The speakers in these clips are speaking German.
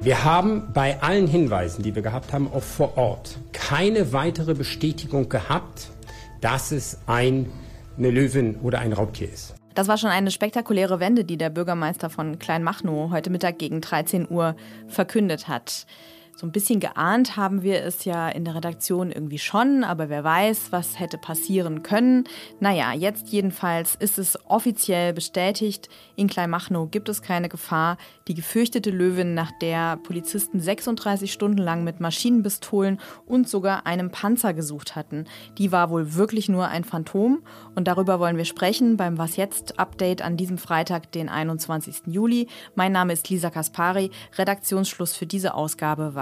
Wir haben bei allen Hinweisen, die wir gehabt haben, auch vor Ort keine weitere Bestätigung gehabt, dass es ein, eine Löwin oder ein Raubtier ist. Das war schon eine spektakuläre Wende, die der Bürgermeister von Kleinmachnow heute Mittag gegen 13 Uhr verkündet hat. So ein bisschen geahnt haben wir es ja in der Redaktion irgendwie schon, aber wer weiß, was hätte passieren können. Naja, jetzt jedenfalls ist es offiziell bestätigt, in Kleinmachnow gibt es keine Gefahr. Die gefürchtete Löwin, nach der Polizisten 36 Stunden lang mit Maschinenpistolen und sogar einem Panzer gesucht hatten, die war wohl wirklich nur ein Phantom. Und darüber wollen wir sprechen beim Was jetzt Update an diesem Freitag, den 21. Juli. Mein Name ist Lisa Kaspari. Redaktionsschluss für diese Ausgabe war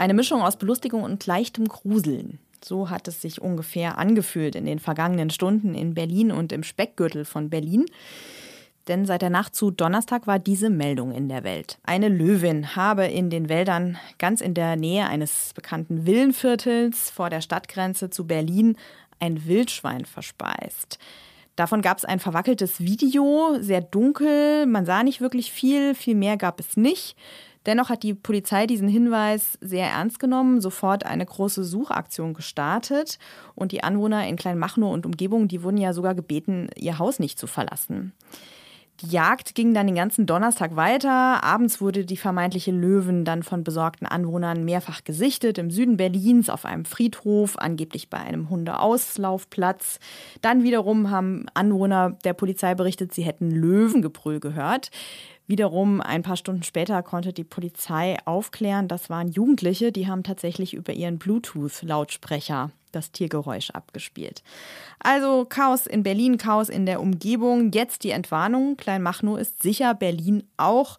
Eine Mischung aus Belustigung und leichtem Gruseln. So hat es sich ungefähr angefühlt in den vergangenen Stunden in Berlin und im Speckgürtel von Berlin. Denn seit der Nacht zu Donnerstag war diese Meldung in der Welt. Eine Löwin habe in den Wäldern ganz in der Nähe eines bekannten Villenviertels vor der Stadtgrenze zu Berlin ein Wildschwein verspeist. Davon gab es ein verwackeltes Video, sehr dunkel, man sah nicht wirklich viel, viel mehr gab es nicht. Dennoch hat die Polizei diesen Hinweis sehr ernst genommen, sofort eine große Suchaktion gestartet und die Anwohner in Kleinmachnow und Umgebung, die wurden ja sogar gebeten, ihr Haus nicht zu verlassen. Die Jagd ging dann den ganzen Donnerstag weiter. Abends wurde die vermeintliche Löwen dann von besorgten Anwohnern mehrfach gesichtet. Im Süden Berlins auf einem Friedhof, angeblich bei einem Hundeauslaufplatz. Dann wiederum haben Anwohner der Polizei berichtet, sie hätten Löwengebrüll gehört. Wiederum ein paar Stunden später konnte die Polizei aufklären, das waren Jugendliche, die haben tatsächlich über ihren Bluetooth-Lautsprecher das Tiergeräusch abgespielt. Also Chaos in Berlin, Chaos in der Umgebung. Jetzt die Entwarnung. Kleinmachnow ist sicher, Berlin auch.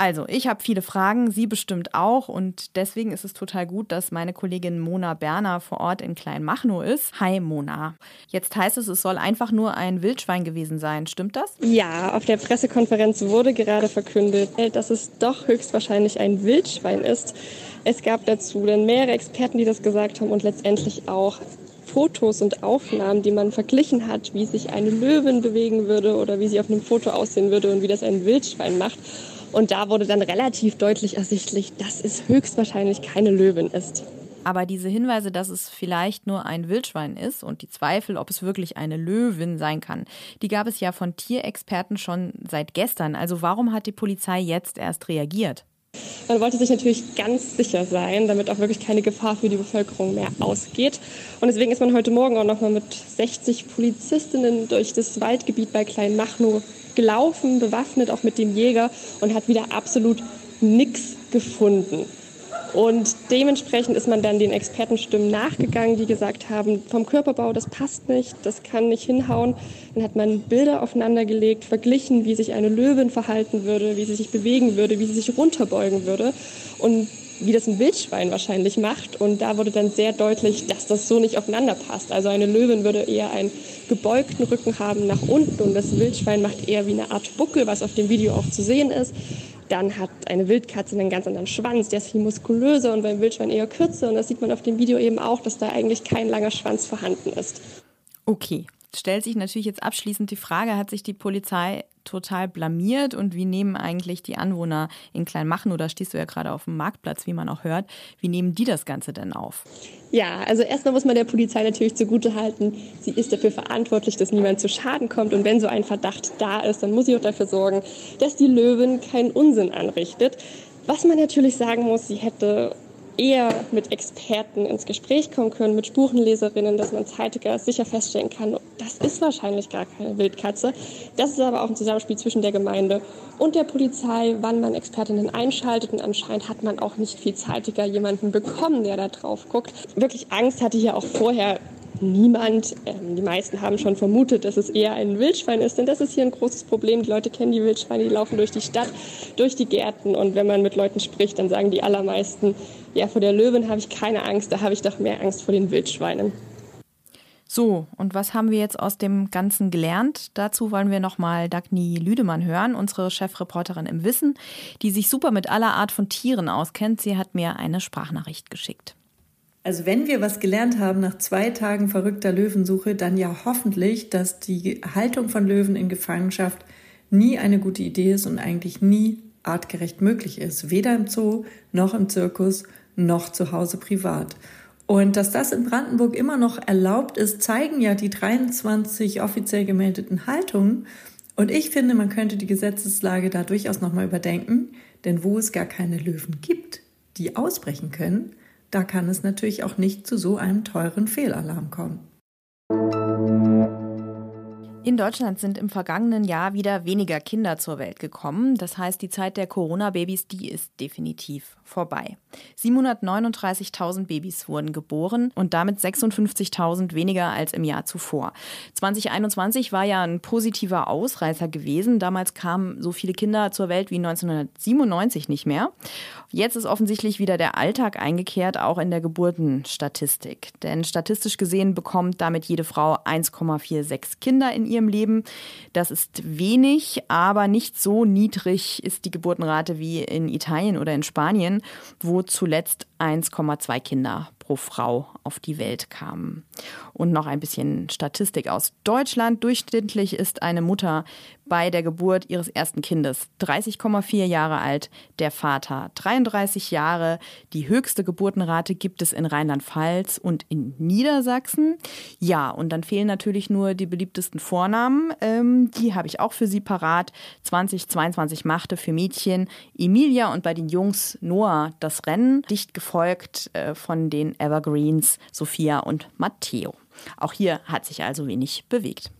Also, ich habe viele Fragen, Sie bestimmt auch. Und deswegen ist es total gut, dass meine Kollegin Mona Berner vor Ort in Kleinmachnow ist. Hi, Mona. Jetzt heißt es, es soll einfach nur ein Wildschwein gewesen sein. Stimmt das? Ja, auf der Pressekonferenz wurde gerade verkündet, dass es doch höchstwahrscheinlich ein Wildschwein ist. Es gab dazu dann mehrere Experten, die das gesagt haben und letztendlich auch Fotos und Aufnahmen, die man verglichen hat, wie sich eine Löwin bewegen würde oder wie sie auf einem Foto aussehen würde und wie das ein Wildschwein macht. Und da wurde dann relativ deutlich ersichtlich, dass es höchstwahrscheinlich keine Löwin ist. Aber diese Hinweise, dass es vielleicht nur ein Wildschwein ist und die Zweifel, ob es wirklich eine Löwin sein kann, die gab es ja von Tierexperten schon seit gestern. Also warum hat die Polizei jetzt erst reagiert? Man wollte sich natürlich ganz sicher sein, damit auch wirklich keine Gefahr für die Bevölkerung mehr ausgeht. Und deswegen ist man heute Morgen auch noch mal mit 60 Polizistinnen durch das Waldgebiet bei Kleinmachnow gelaufen, bewaffnet auch mit dem Jäger und hat wieder absolut nichts gefunden. Und dementsprechend ist man dann den Expertenstimmen nachgegangen, die gesagt haben, vom Körperbau, das passt nicht, das kann nicht hinhauen. Dann hat man Bilder aufeinandergelegt, verglichen, wie sich eine Löwin verhalten würde, wie sie sich bewegen würde, wie sie sich runterbeugen würde und wie das ein Wildschwein wahrscheinlich macht. Und da wurde dann sehr deutlich, dass das so nicht aufeinander passt. Also eine Löwin würde eher einen gebeugten Rücken haben nach unten und das Wildschwein macht eher wie eine Art Buckel, was auf dem Video auch zu sehen ist. Dann hat eine Wildkatze einen ganz anderen Schwanz, der ist viel muskulöser und beim Wildschwein eher kürzer. Und das sieht man auf dem Video eben auch, dass da eigentlich kein langer Schwanz vorhanden ist. Okay, stellt sich natürlich jetzt abschließend die Frage, hat sich die Polizei total blamiert und wie nehmen eigentlich die Anwohner in Kleinmachen, oder stehst du ja gerade auf dem Marktplatz, wie man auch hört, wie nehmen die das Ganze denn auf? Ja, also erstmal muss man der Polizei natürlich zugute halten, sie ist dafür verantwortlich, dass niemand zu Schaden kommt und wenn so ein Verdacht da ist, dann muss sie auch dafür sorgen, dass die Löwin keinen Unsinn anrichtet. Was man natürlich sagen muss, sie hätte eher mit Experten ins Gespräch kommen können, mit Spurenleserinnen, dass man zeitiger sicher feststellen kann, das ist wahrscheinlich gar keine Wildkatze. Das ist aber auch ein Zusammenspiel zwischen der Gemeinde und der Polizei, wann man Expertinnen einschaltet. Und anscheinend hat man auch nicht viel zeitiger jemanden bekommen, der da drauf guckt. Wirklich Angst hatte hier auch vorher niemand. Ähm, die meisten haben schon vermutet, dass es eher ein Wildschwein ist, denn das ist hier ein großes Problem. Die Leute kennen die Wildschweine, die laufen durch die Stadt, durch die Gärten und wenn man mit Leuten spricht, dann sagen die allermeisten, ja, vor der Löwin habe ich keine Angst, da habe ich doch mehr Angst vor den Wildschweinen. So, und was haben wir jetzt aus dem Ganzen gelernt? Dazu wollen wir nochmal Dagny Lüdemann hören, unsere Chefreporterin im Wissen, die sich super mit aller Art von Tieren auskennt. Sie hat mir eine Sprachnachricht geschickt. Also wenn wir was gelernt haben nach zwei Tagen verrückter Löwensuche, dann ja hoffentlich, dass die Haltung von Löwen in Gefangenschaft nie eine gute Idee ist und eigentlich nie artgerecht möglich ist. Weder im Zoo noch im Zirkus noch zu Hause privat. Und dass das in Brandenburg immer noch erlaubt ist, zeigen ja die 23 offiziell gemeldeten Haltungen. Und ich finde, man könnte die Gesetzeslage da durchaus nochmal überdenken, denn wo es gar keine Löwen gibt, die ausbrechen können, da kann es natürlich auch nicht zu so einem teuren Fehlalarm kommen. In Deutschland sind im vergangenen Jahr wieder weniger Kinder zur Welt gekommen. Das heißt, die Zeit der Corona-Babys, die ist definitiv vorbei. 739.000 Babys wurden geboren und damit 56.000 weniger als im Jahr zuvor. 2021 war ja ein positiver Ausreißer gewesen. Damals kamen so viele Kinder zur Welt wie 1997 nicht mehr. Jetzt ist offensichtlich wieder der Alltag eingekehrt, auch in der Geburtenstatistik. Denn statistisch gesehen bekommt damit jede Frau 1,46 Kinder in ihrem Leben. Das ist wenig, aber nicht so niedrig ist die Geburtenrate wie in Italien oder in Spanien, wo zuletzt 1,2 Kinder pro Frau auf die Welt kamen. Und noch ein bisschen Statistik aus Deutschland. Durchschnittlich ist eine Mutter bei der Geburt ihres ersten Kindes 30,4 Jahre alt, der Vater 33 Jahre. Die höchste Geburtenrate gibt es in Rheinland-Pfalz und in Niedersachsen. Ja, und dann fehlen natürlich nur die beliebtesten Vornamen. Ähm, die habe ich auch für Sie parat. 2022 machte für Mädchen Emilia und bei den Jungs Noah das Rennen, dicht gefolgt äh, von den Evergreens Sophia und Matteo. Auch hier hat sich also wenig bewegt.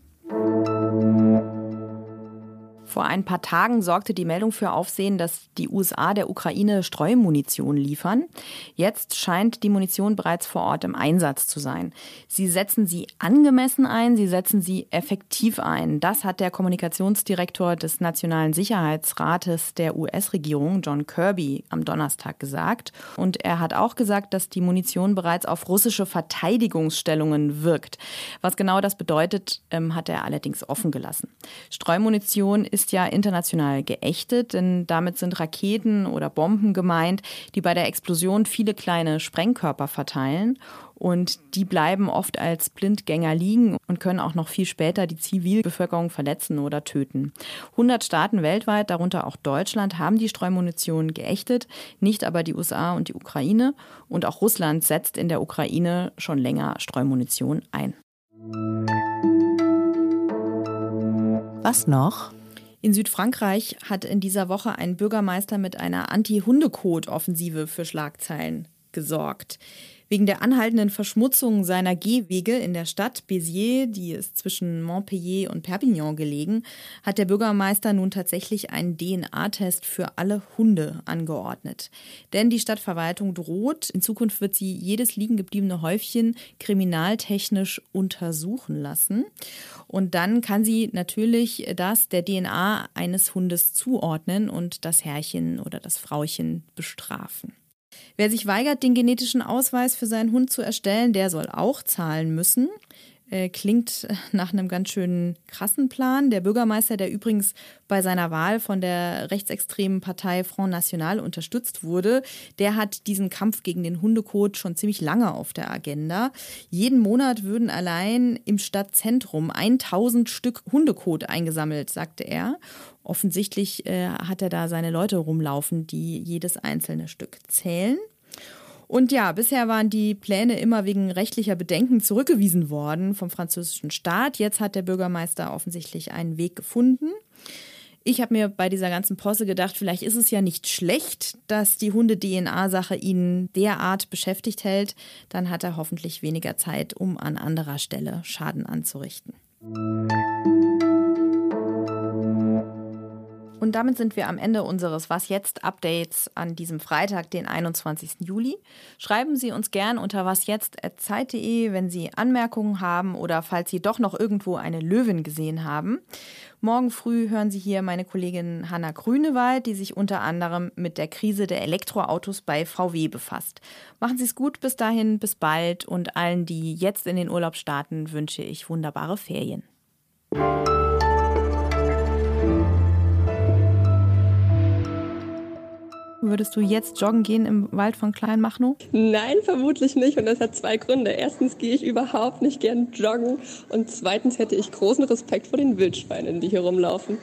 Vor ein paar Tagen sorgte die Meldung für Aufsehen, dass die USA der Ukraine Streumunition liefern. Jetzt scheint die Munition bereits vor Ort im Einsatz zu sein. Sie setzen sie angemessen ein, sie setzen sie effektiv ein. Das hat der Kommunikationsdirektor des Nationalen Sicherheitsrates der US-Regierung, John Kirby, am Donnerstag gesagt. Und er hat auch gesagt, dass die Munition bereits auf russische Verteidigungsstellungen wirkt. Was genau das bedeutet, ähm, hat er allerdings offen gelassen. Streumunition ist ist ja international geächtet, denn damit sind Raketen oder Bomben gemeint, die bei der Explosion viele kleine Sprengkörper verteilen. Und die bleiben oft als Blindgänger liegen und können auch noch viel später die Zivilbevölkerung verletzen oder töten. 100 Staaten weltweit, darunter auch Deutschland, haben die Streumunition geächtet, nicht aber die USA und die Ukraine. Und auch Russland setzt in der Ukraine schon länger Streumunition ein. Was noch? In Südfrankreich hat in dieser Woche ein Bürgermeister mit einer Anti-Hundekot-Offensive für Schlagzeilen gesorgt. Wegen der anhaltenden Verschmutzung seiner Gehwege in der Stadt Béziers, die ist zwischen Montpellier und Perpignan gelegen, hat der Bürgermeister nun tatsächlich einen DNA-Test für alle Hunde angeordnet. Denn die Stadtverwaltung droht, in Zukunft wird sie jedes liegen gebliebene Häufchen kriminaltechnisch untersuchen lassen. Und dann kann sie natürlich das der DNA eines Hundes zuordnen und das Herrchen oder das Frauchen bestrafen. Wer sich weigert, den genetischen Ausweis für seinen Hund zu erstellen, der soll auch zahlen müssen. Äh, klingt nach einem ganz schönen krassen Plan. Der Bürgermeister, der übrigens bei seiner Wahl von der rechtsextremen Partei Front National unterstützt wurde, der hat diesen Kampf gegen den Hundekot schon ziemlich lange auf der Agenda. Jeden Monat würden allein im Stadtzentrum 1000 Stück Hundekot eingesammelt, sagte er. Offensichtlich äh, hat er da seine Leute rumlaufen, die jedes einzelne Stück zählen. Und ja, bisher waren die Pläne immer wegen rechtlicher Bedenken zurückgewiesen worden vom französischen Staat. Jetzt hat der Bürgermeister offensichtlich einen Weg gefunden. Ich habe mir bei dieser ganzen Posse gedacht, vielleicht ist es ja nicht schlecht, dass die Hunde-DNA-Sache ihn derart beschäftigt hält. Dann hat er hoffentlich weniger Zeit, um an anderer Stelle Schaden anzurichten. Und damit sind wir am Ende unseres Was jetzt Updates an diesem Freitag, den 21. Juli. Schreiben Sie uns gern unter wasjetzt.zeit.de, wenn Sie Anmerkungen haben oder falls Sie doch noch irgendwo eine Löwin gesehen haben. Morgen früh hören Sie hier meine Kollegin Hanna Grünewald, die sich unter anderem mit der Krise der Elektroautos bei VW befasst. Machen Sie es gut bis dahin, bis bald und allen, die jetzt in den Urlaub starten, wünsche ich wunderbare Ferien. Würdest du jetzt joggen gehen im Wald von Kleinmachnow? Nein, vermutlich nicht. Und das hat zwei Gründe. Erstens gehe ich überhaupt nicht gern joggen. Und zweitens hätte ich großen Respekt vor den Wildschweinen, die hier rumlaufen.